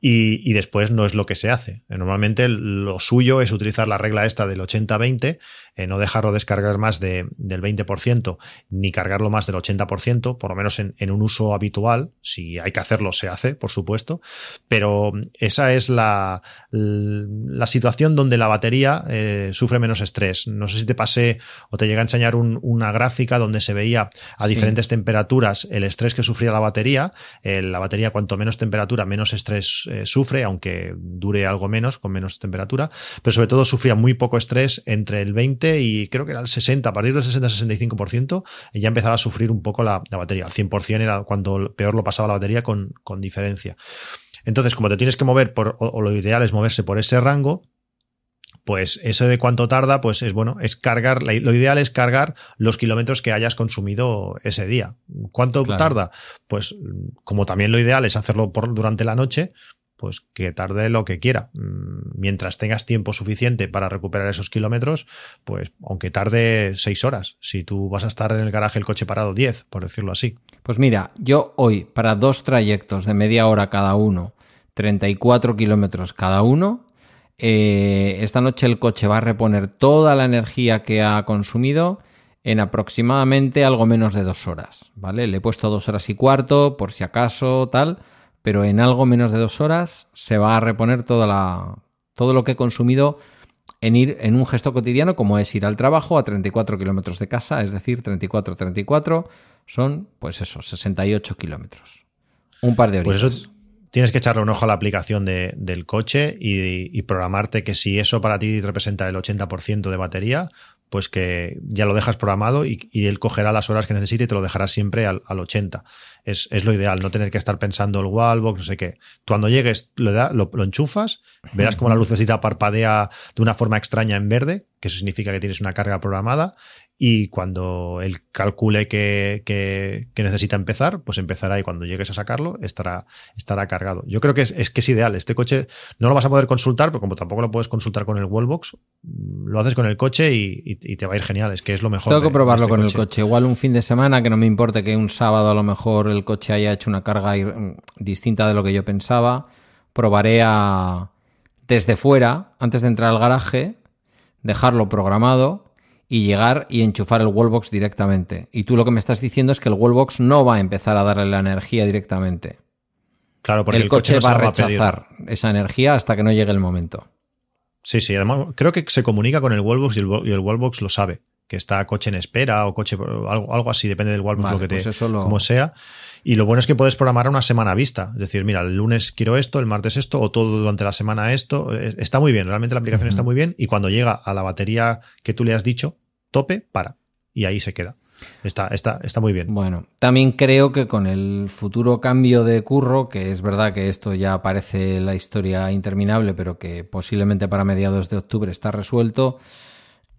y, y, después no es lo que se hace. Normalmente lo suyo es utilizar la regla esta del 80-20, eh, no dejarlo descargar más de, del 20%, ni cargarlo más del 80%, por lo menos en, en, un uso habitual. Si hay que hacerlo, se hace, por supuesto. Pero esa es la, la situación donde la batería eh, sufre menos estrés. No sé si te pasé o te llega a enseñar un, una gráfica donde se veía a diferentes sí. temperaturas el estrés que sufría la batería. Eh, la batería, cuanto menos temperatura, menos estrés eh, sufre, aunque dure algo menos, con menos temperatura, pero sobre todo sufría muy poco estrés entre el 20 y creo que era el 60, a partir del 60-65%, ya empezaba a sufrir un poco la, la, batería. Al 100% era cuando peor lo pasaba la batería con, con diferencia. Entonces, como te tienes que mover por, o, o lo ideal es moverse por ese rango, pues eso de cuánto tarda, pues es bueno, es cargar, lo ideal es cargar los kilómetros que hayas consumido ese día. ¿Cuánto claro. tarda? Pues como también lo ideal es hacerlo por, durante la noche, pues que tarde lo que quiera. Mientras tengas tiempo suficiente para recuperar esos kilómetros, pues aunque tarde seis horas, si tú vas a estar en el garaje el coche parado 10, por decirlo así. Pues mira, yo hoy para dos trayectos de media hora cada uno, 34 kilómetros cada uno, eh, esta noche el coche va a reponer toda la energía que ha consumido en aproximadamente algo menos de dos horas, ¿vale? Le he puesto dos horas y cuarto, por si acaso, tal, pero en algo menos de dos horas se va a reponer toda la, todo lo que he consumido en ir en un gesto cotidiano, como es ir al trabajo a 34 kilómetros de casa, es decir, 34, 34, son, pues eso, 68 kilómetros. Un par de horas. Pues eso tienes que echarle un ojo a la aplicación de, del coche y, y, programarte que si eso para ti representa el 80% de batería, pues que ya lo dejas programado y, él cogerá las horas que necesite y te lo dejará siempre al, 80. Es, lo ideal, no tener que estar pensando el wallbox, no sé qué. Cuando llegues, lo, lo, enchufas, verás como la lucecita parpadea de una forma extraña en verde, que eso significa que tienes una carga programada, y cuando él calcule que, que, necesita empezar, pues empezará y cuando llegues a sacarlo estará, estará cargado. Yo creo que es, es, que es ideal. Este coche no lo vas a poder consultar, pero como tampoco lo puedes consultar con el wallbox, lo haces con el coche y, te va a ir genial. Es que es lo mejor. Tengo que probarlo este con el coche. Igual un fin de semana, que no me importe que un sábado a lo mejor el coche haya hecho una carga distinta de lo que yo pensaba. Probaré a desde fuera, antes de entrar al garaje, dejarlo programado y llegar y enchufar el wallbox directamente. Y tú lo que me estás diciendo es que el wallbox no va a empezar a darle la energía directamente. Claro, porque el, coche, va a rechazar esa energía hasta que no llegue el momento. Sí, sí, además creo que se comunica con el wallbox y el, wallbox lo sabe, que está coche en espera o coche algo, algo así, depende del wallbox lo que te pues como sea. Y lo bueno es que puedes programar a una semana vista, es decir, mira, el lunes quiero esto, el martes esto o todo durante la semana esto. Está muy bien, realmente la aplicación está muy bien y cuando llega a la batería que tú le has dicho, tope, para y ahí se queda. Está, está, está muy bien. Bueno, también creo que con el futuro cambio de curro, que es verdad que esto ya parece la historia interminable, pero que posiblemente para mediados de octubre está resuelto,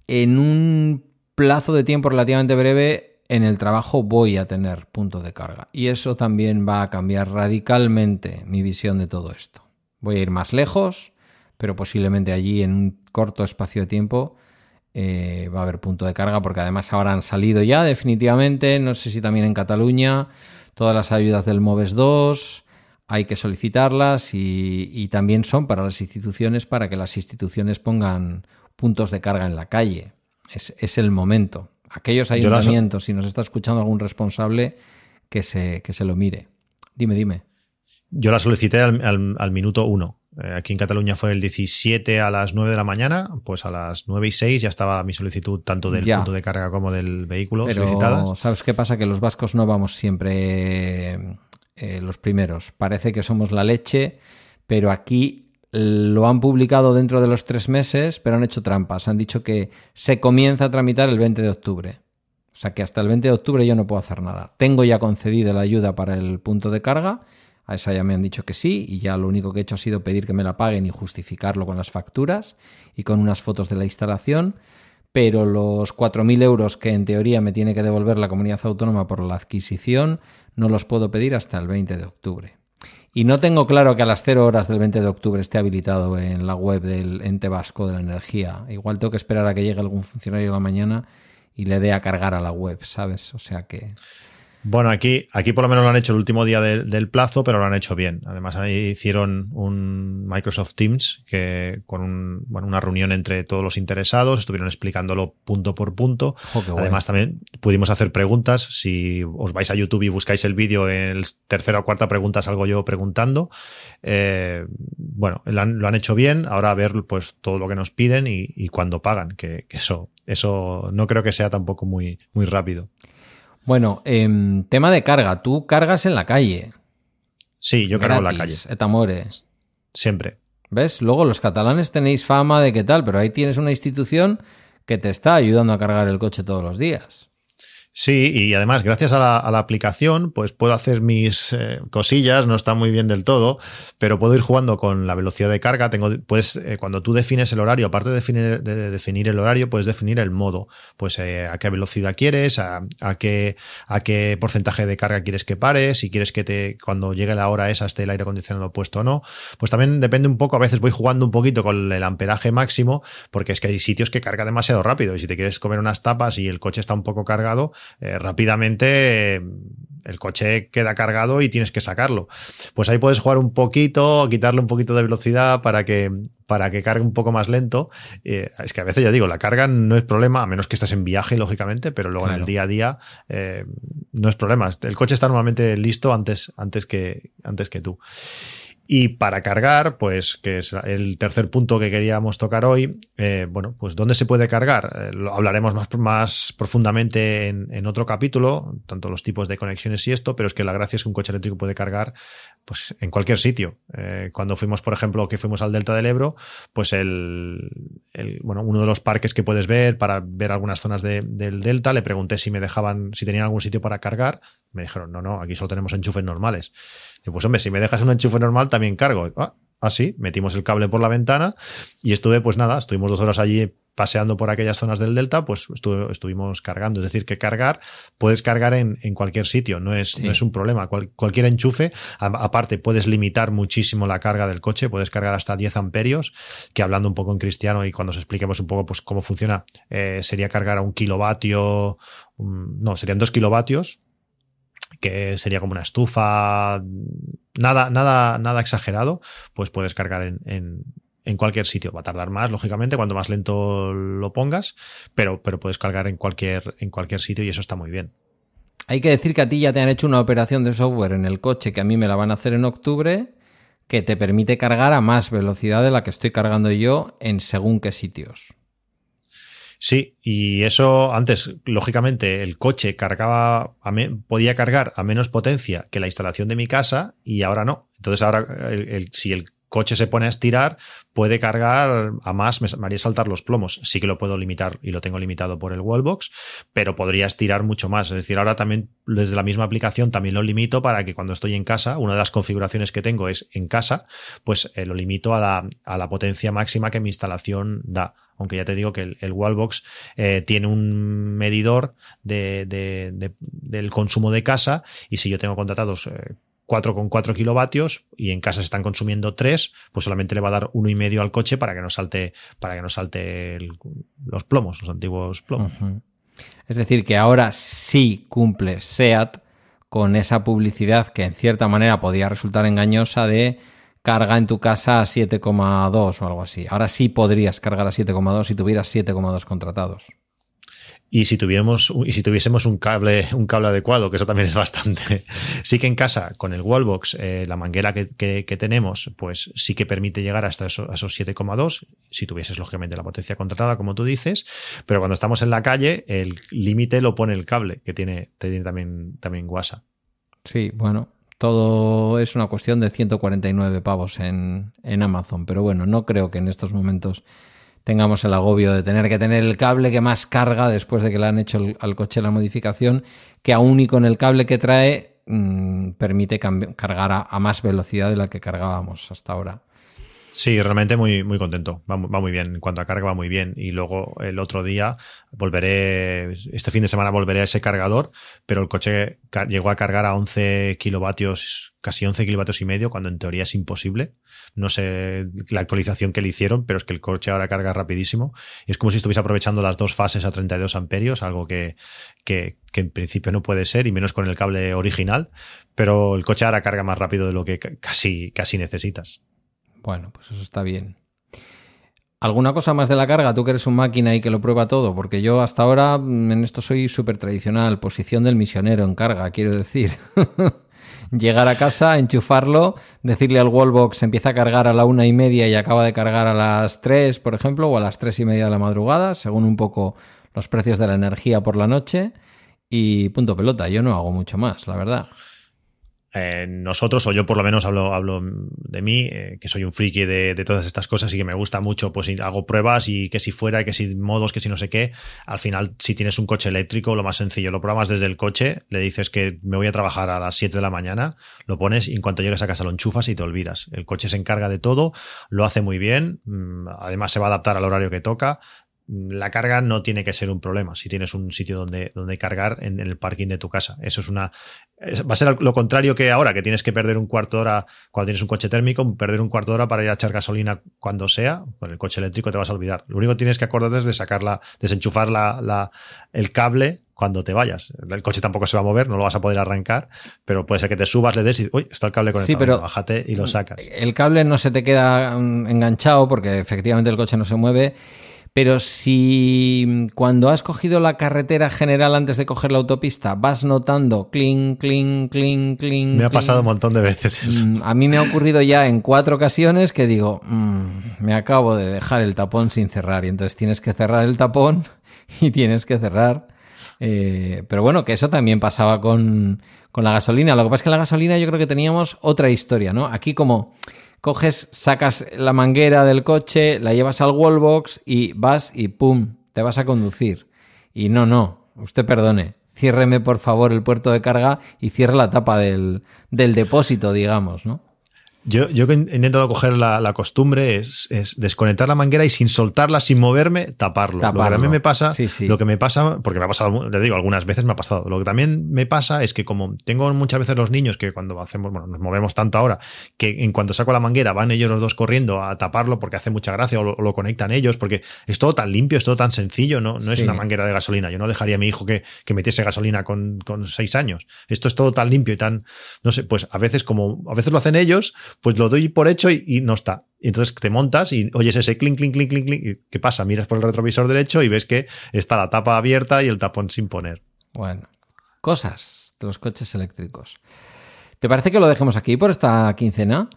en un plazo de tiempo relativamente breve en el trabajo voy a tener punto de carga. Y eso también va a cambiar radicalmente mi visión de todo esto. Voy a ir más lejos, pero posiblemente allí en un corto espacio de tiempo eh, va a haber punto de carga porque además ahora han salido ya definitivamente, no sé si también en Cataluña, todas las ayudas del MOVES 2, hay que solicitarlas y, también son para las instituciones para que las instituciones pongan puntos de carga en la calle. Es, el momento. Aquellos ayuntamientos, si nos está escuchando algún responsable, que se, que se lo mire. Dime, dime. Yo la solicité al, al minuto uno. Eh, aquí en Cataluña fue el 17 a las 9 de la mañana, pues a las 9 y 6 ya estaba mi solicitud tanto del punto de carga como del vehículo Pero, ¿Sabes qué pasa? Que los vascos no vamos siempre eh, los primeros. Parece que somos la leche, pero aquí lo han publicado dentro de los tres meses, pero han hecho trampas. Han dicho que se comienza a tramitar el 20 de octubre. O sea que hasta el 20 de octubre yo no puedo hacer nada. Tengo ya concedida la ayuda para el punto de carga a esa ya me han dicho que sí y ya lo único que he hecho ha sido pedir que me la paguen y justificarlo con las facturas y con unas fotos de la instalación. Pero los 4.000 euros que en teoría me tiene que devolver la comunidad autónoma por la adquisición no los puedo pedir hasta el 20 de octubre. Y no tengo claro que a las 0 horas del 20 de octubre esté habilitado en la web del ente vasco de la energía. Igual tengo que esperar a que llegue algún funcionario de la mañana y le dé a cargar a la web, ¿sabes? O sea que bueno, aquí, aquí por lo menos lo han hecho el último día del plazo, pero lo han hecho bien. Además, ahí hicieron un Microsoft Teams que con una reunión entre todos los interesados, estuvieron explicándolo punto por punto. Además, también pudimos hacer preguntas. Si os vais a YouTube y buscáis el vídeo, en el tercera o cuarta pregunta salgo yo preguntando. Eh, bueno, lo han, hecho bien. Ahora a ver pues todo lo que nos piden y, y cuándo pagan, que, que, eso, eso no creo que sea tampoco muy, muy rápido. Bueno, em, tema de carga. Tú cargas en la calle. Sí, yo cargo en la calle. Etamores. Siempre. ¿Ves? Luego los catalanes tenéis fama de qué tal, pero ahí tienes una institución que te está ayudando a cargar el coche todos los días. Sí, y además, gracias a la, aplicación, pues puedo hacer mis eh, cosillas, no está muy bien del todo, pero puedo ir jugando con la velocidad de carga. Tengo, pues, cuando tú defines el horario, aparte de definir, de definir el horario, puedes definir el modo. Pues eh, a qué velocidad quieres, a, qué, a qué porcentaje de carga quieres que pare, si quieres que te, cuando llegue la hora esa esté el aire acondicionado puesto o no. Pues también depende un poco, a veces voy jugando un poquito con el amperaje máximo, porque es que hay sitios que carga demasiado rápido. Y si te quieres comer unas tapas y el coche está un poco cargado, eh, rápidamente el coche queda cargado y tienes que sacarlo. Pues ahí puedes jugar un poquito, quitarle un poquito de velocidad para que, para que cargue un poco más lento. Eh, es que a veces ya digo, la carga no es problema, a menos que estés en viaje, lógicamente, pero luego en el día a día eh, no es problema. El coche está normalmente listo antes, antes, que, antes que tú. Y para cargar, pues, que es el tercer punto que queríamos tocar hoy, eh, bueno, pues ¿dónde se puede cargar? Eh, lo hablaremos más, más profundamente en, otro capítulo, tanto los tipos de conexiones y esto, pero es que la gracia es que un coche eléctrico puede cargar pues, en cualquier sitio. Eh, cuando fuimos, por ejemplo, que fuimos al Delta del Ebro, pues el, bueno, uno de los parques que puedes ver para ver algunas zonas del Delta, le pregunté si me dejaban, si tenían algún sitio para cargar. Me dijeron, no, no, aquí solo tenemos enchufes normales. Pues hombre, si me dejas un enchufe normal, también cargo. Ah, así, metimos el cable por la ventana y estuve, pues nada, estuvimos dos horas allí paseando por aquellas zonas del delta, pues estuvimos cargando. Es decir, que cargar, puedes cargar en, cualquier sitio, no es, no es un problema. cualquier enchufe, aparte, puedes limitar muchísimo la carga del coche, puedes cargar hasta 10 amperios, que hablando un poco en cristiano y cuando os expliquemos un poco pues, cómo funciona, eh, sería cargar a un kilovatio, no, serían dos kilovatios, que sería como una estufa, nada, nada, nada exagerado, pues puedes cargar en, en, en, cualquier sitio. Va a tardar más, lógicamente, cuanto más lento lo pongas, pero, pero puedes cargar en cualquier, en cualquier sitio y eso está muy bien. Hay que decir que a ti ya te han hecho una operación de software en el coche que a mí me la van a hacer en octubre que te permite cargar a más velocidad de la que estoy cargando yo en según qué sitios. Sí, y eso antes, lógicamente, el coche cargaba, podía cargar a menos potencia que la instalación de mi casa y ahora no. Entonces ahora, si el coche se pone a estirar, puede cargar a más, me, haría saltar los plomos. Sí que lo puedo limitar y lo tengo limitado por el wallbox, pero podría estirar mucho más. Es decir, ahora también desde la misma aplicación también lo limito para que cuando estoy en casa, una de las configuraciones que tengo es en casa, pues eh, lo limito a la, a la potencia máxima que mi instalación da aunque ya te digo que el, Wallbox eh, tiene un medidor de, del consumo de casa y si yo tengo contratados eh, 4,4 kilovatios y en casa se están consumiendo 3, pues solamente le va a dar uno y medio al coche para que no salte, para que no salte los plomos, los antiguos plomos. Es decir, que ahora sí cumple SEAT con esa publicidad que en cierta manera podía resultar engañosa de carga en tu casa a 7,2 o algo así. Ahora sí podrías cargar a 7,2 si tuvieras 7,2 contratados. Y si tuviéramos, y si tuviésemos un cable, un cable adecuado, que eso también es bastante. [laughs] Sí que en casa, con el wallbox, eh, la manguera que, que, tenemos, pues sí que permite llegar hasta esos, esos 7,2, si tuvieses lógicamente la potencia contratada, como tú dices, pero cuando estamos en la calle, el límite lo pone el cable, que tiene, también, también guasa. Sí, bueno, todo es una cuestión de 149 pavos en, en Amazon, pero bueno, no creo que en estos momentos tengamos el agobio de tener que tener el cable que más carga después de que le han hecho al coche la modificación, que aún y con el cable que trae mm, permite cargar a, más velocidad de la que cargábamos hasta ahora. Sí, realmente muy, muy contento. Va, muy bien. En cuanto a carga, va muy bien. Y luego el otro día volveré, este fin de semana volveré a ese cargador, pero el coche llegó a cargar a 11 kilovatios, casi 11 kilovatios y medio, cuando en teoría es imposible. No sé la actualización que le hicieron, pero es que el coche ahora carga rapidísimo. Y es como si estuviese aprovechando las dos fases a 32 amperios, algo que, que, en principio no puede ser, y menos con el cable original. Pero el coche ahora carga más rápido de lo que casi, casi necesitas. Bueno, pues eso está bien. ¿Alguna cosa más de la carga? Tú que eres un máquina y que lo prueba todo, porque yo hasta ahora mm, en esto soy súper tradicional, posición del misionero en carga, quiero decir. [laughs] llegar a casa, enchufarlo, decirle al wallbox empieza a cargar a la una y media y acaba de cargar a las tres, por ejemplo, o a las tres y media de la madrugada, según un poco los precios de la energía por la noche. Y punto pelota, yo no hago mucho más, la verdad. Eh, nosotros, o yo por lo menos hablo, hablo de mí, eh, que soy un friki de, todas estas cosas y que me gusta mucho, pues hago pruebas y que si fuera, que si modos, que si no sé qué, al final si tienes un coche eléctrico, lo más sencillo, lo programas desde el coche, le dices que me voy a trabajar a las 7 de la mañana, lo pones y en cuanto llegues a casa lo enchufas y te olvidas. El coche se encarga de todo, lo hace muy bien, mm, además se va a adaptar al horario que toca, la carga no tiene que ser un problema si tienes un sitio donde, donde cargar en, el parking de tu casa. Eso es una. va a ser lo contrario que ahora, que tienes que perder un cuarto de hora cuando tienes un coche térmico, perder un cuarto de hora para ir a echar gasolina cuando sea. Con el coche eléctrico te vas a olvidar. Lo único que tienes que acordarte es de sacarla, desenchufar la, la, el cable cuando te vayas. El coche tampoco se va a mover, no lo vas a poder arrancar, pero puede ser que te subas, le des y, uy, está el cable conectado. Sí, pero bájate y lo sacas. El cable no se te queda mm, enganchado porque efectivamente el coche no se mueve Pero si cuando has cogido la carretera general antes de coger la autopista vas notando cling, cling, cling, cling. Me ha pasado un montón de veces eso. Mm, a mí me ha ocurrido ya en cuatro ocasiones que digo, mm, me acabo de dejar el tapón sin cerrar y entonces tienes que cerrar el tapón [laughs] y tienes que cerrar. Eh, pero bueno, que eso también pasaba con, con la gasolina. Lo que pasa es que la gasolina yo creo que teníamos otra historia, ¿no? Aquí como coges, sacas la manguera del coche, la llevas al wallbox y vas y pum, te vas a conducir. Y no, no, usted perdone, ciérreme por favor el puerto de carga y cierre la tapa del, del depósito, digamos, ¿no? Yo, yo he intentado coger la, la costumbre es, es, desconectar la manguera y sin soltarla, sin moverme, taparlo. Taparlo. Lo que también me pasa, Sí, sí. lo que me pasa, porque me ha pasado, le digo, algunas veces me ha pasado. Lo que también me pasa es que como tengo muchas veces los niños que cuando hacemos, bueno, nos movemos tanto ahora, que en cuanto saco la manguera van ellos los dos corriendo a taparlo porque hace mucha gracia o lo, o lo conectan ellos, porque es todo tan limpio, es todo tan sencillo, no, no es una manguera de gasolina. Yo no dejaría a mi hijo que, que metiese gasolina con, con seis años. Esto es todo tan limpio y tan, no sé, pues a veces como, a veces lo hacen ellos, pues lo doy por hecho y, y no está. Y entonces te montas y oyes ese clink, clink, clink, clink, clink. ¿Qué pasa? Miras por el retrovisor derecho y ves que está la tapa abierta y el tapón sin poner. Bueno, cosas de los coches eléctricos. ¿Te parece que lo dejemos aquí por esta quincena?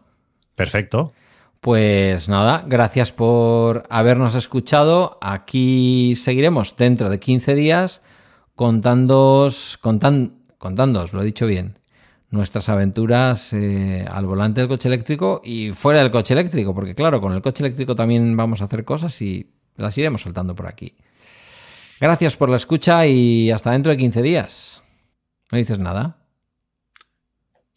Perfecto. Pues nada, gracias por habernos escuchado. Aquí seguiremos dentro de 15 días contándoos, contan, contándoos, lo he dicho bien, nuestras aventuras eh, al volante del coche eléctrico y fuera del coche eléctrico, porque claro, con el coche eléctrico también vamos a hacer cosas y las iremos soltando por aquí. Gracias por la escucha y hasta dentro de 15 días. ¿No dices nada?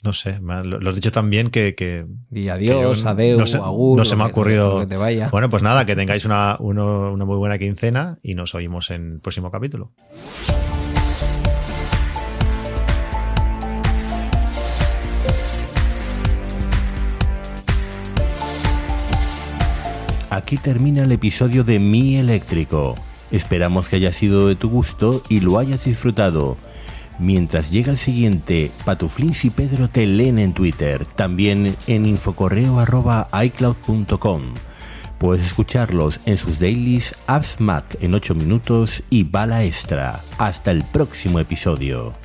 No sé, lo has dicho tan bien que, que, Di adiós, que adeu, no se, agur. no se lo me ha ocurrido. que te vaya. Bueno, pues nada, que tengáis una, uno- una muy buena quincena y nos oímos en el próximo capítulo. Aquí termina el episodio de Mi Eléctrico. Esperamos que haya sido de tu gusto y lo hayas disfrutado. Mientras llega el siguiente, Patuflins y Pedro te leen en Twitter, también en infocorreo.icloud.com. Puedes escucharlos en sus dailies, Apps Mac en 8 minutos y Bala Extra. Hasta el próximo episodio.